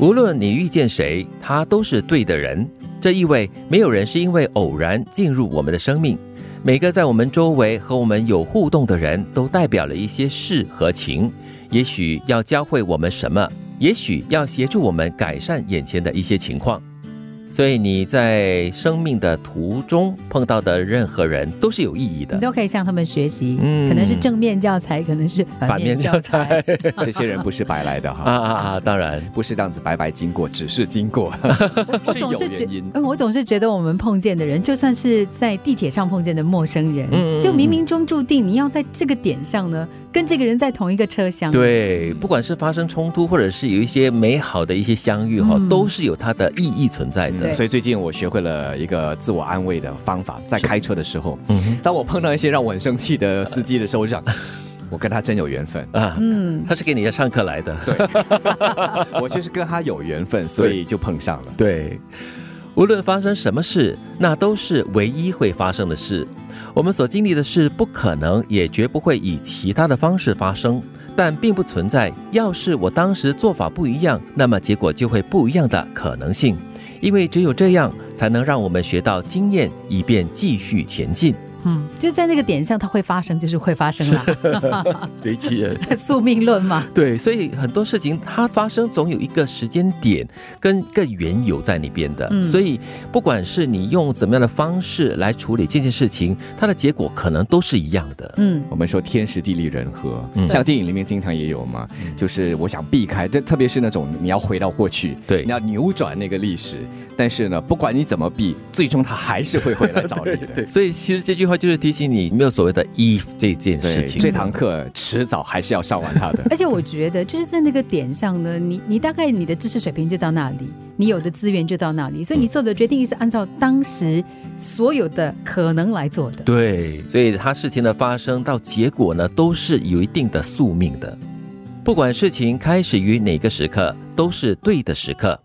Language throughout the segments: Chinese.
无论你遇见谁，他都是对的人。这意味没有人是因为偶然进入我们的生命。每个在我们周围和我们有互动的人都代表了一些事和情，也许要教会我们什么，也许要协助我们改善眼前的一些情况。所以你在生命的途中碰到的任何人都是有意义的，你都可以向他们学习。嗯，可能是正面教材，可能是反面教材。这些人不是白来的哈 啊啊啊！当然不是这样子白白经过，只是经过。是有原因。我总是觉得我们碰见的人，就算是在地铁上碰见的陌生人，就冥冥中注定你要在这个点上呢，跟这个人在同一个车厢。对，不管是发生冲突，或者是有一些美好的一些相遇哈，都是有它的意义存在的。所以最近我学会了一个自我安慰的方法，在开车的时候，嗯，当我碰到一些让我很生气的司机的时候，我就想，我跟他真有缘分。啊，嗯，他是给你要上课来的，对，我就是跟他有缘分，所以就碰上了。对，无论发生什么事，那都是唯一会发生的事。我们所经历的事，不可能也绝不会以其他的方式发生，但并不存在要是我当时做法不一样，那么结果就会不一样的可能性。因为只有这样，才能让我们学到经验，以便继续前进。嗯，就在那个点上，它会发生，就是会发生了。对，宿命论嘛。对，所以很多事情它发生总有一个时间点跟个缘由在那边的。嗯，所以不管是你用怎么样的方式来处理这件事情，它的结果可能都是一样的。嗯，我们说天时地利人和，像电影里面经常也有嘛，就是我想避开，这特别是那种你要回到过去，对，你要扭转那个历史，但是呢，不管你怎么避，最终他还是会回来找你的。对，所以其实这句。话就是提醒你，没有所谓的 if 这件事情。这堂课迟早还是要上完它的。而且我觉得，就是在那个点上呢，你你大概你的知识水平就到那里，你有的资源就到那里，所以你做的决定是按照当时所有的可能来做的。对，所以它事情的发生到结果呢，都是有一定的宿命的。不管事情开始于哪个时刻，都是对的时刻。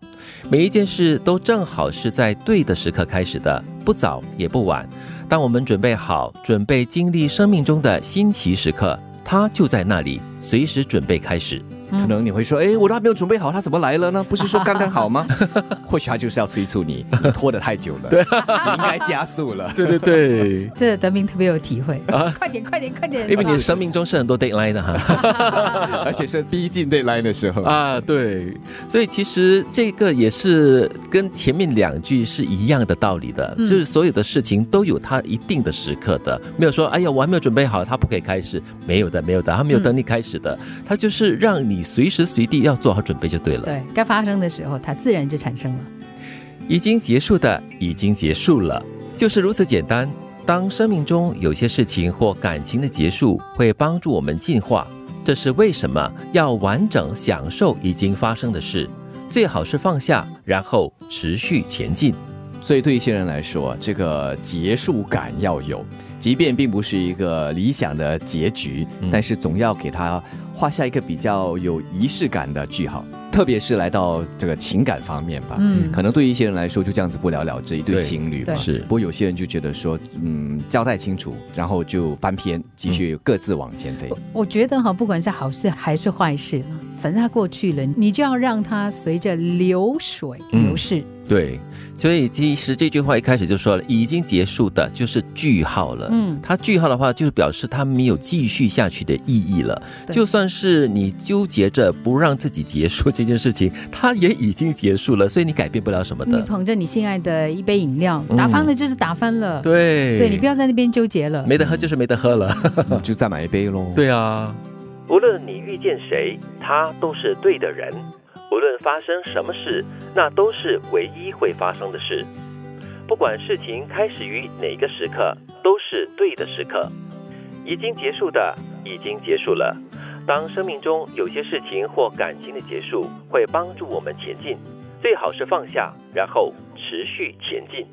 每一件事都正好是在对的时刻开始的，不早也不晚。当我们准备好，准备经历生命中的新奇时刻，它就在那里，随时准备开始。可能你会说，哎，我都还没有准备好，他怎么来了呢？不是说刚刚好吗？或许他就是要催促你，你拖得太久了，对，应该加速了。对 对对，这德明特别有体会啊！快点快点快点！因为你生命中是很多 deadline 的哈，而且是逼近 deadline 的时候啊，对，所以其实这个也是跟前面两句是一样的道理的，就是所有的事情都有它一定的时刻的，没有说哎呀我还没有准备好，他不可以开始，没有的没有的，他没有等你开始的，他就是让你。随时随地要做好准备就对了。对该发生的时候，它自然就产生了。已经结束的已经结束了，就是如此简单。当生命中有些事情或感情的结束会帮助我们进化，这是为什么要完整享受已经发生的事？最好是放下，然后持续前进。所以对一些人来说，这个结束感要有，即便并不是一个理想的结局，但是总要给他。画下一个比较有仪式感的句号，特别是来到这个情感方面吧，嗯，可能对于一些人来说就这样子不了了之，一对情侣嘛，是。不过有些人就觉得说，嗯，交代清楚，然后就翻篇，继续各自往前飞。我觉得哈，不管是好事还是坏事，反正它过去了，你就要让它随着流水流逝。对，所以其实这句话一开始就说了，已经结束的就是句号了。嗯，它句号的话，就是表示它没有继续下去的意义了。就算是你纠结着不让自己结束这件事情，它也已经结束了，所以你改变不了什么的。你捧着你心爱的一杯饮料，打翻了就是打翻了。对，对你不要在那边纠结了。没得喝就是没得喝了，就再买一杯喽。对啊，无论你遇见谁，他都是对的人。无论发生什么事，那都是唯一会发生的事。不管事情开始于哪个时刻，都是对的时刻。已经结束的已经结束了。当生命中有些事情或感情的结束会帮助我们前进，最好是放下，然后持续前进。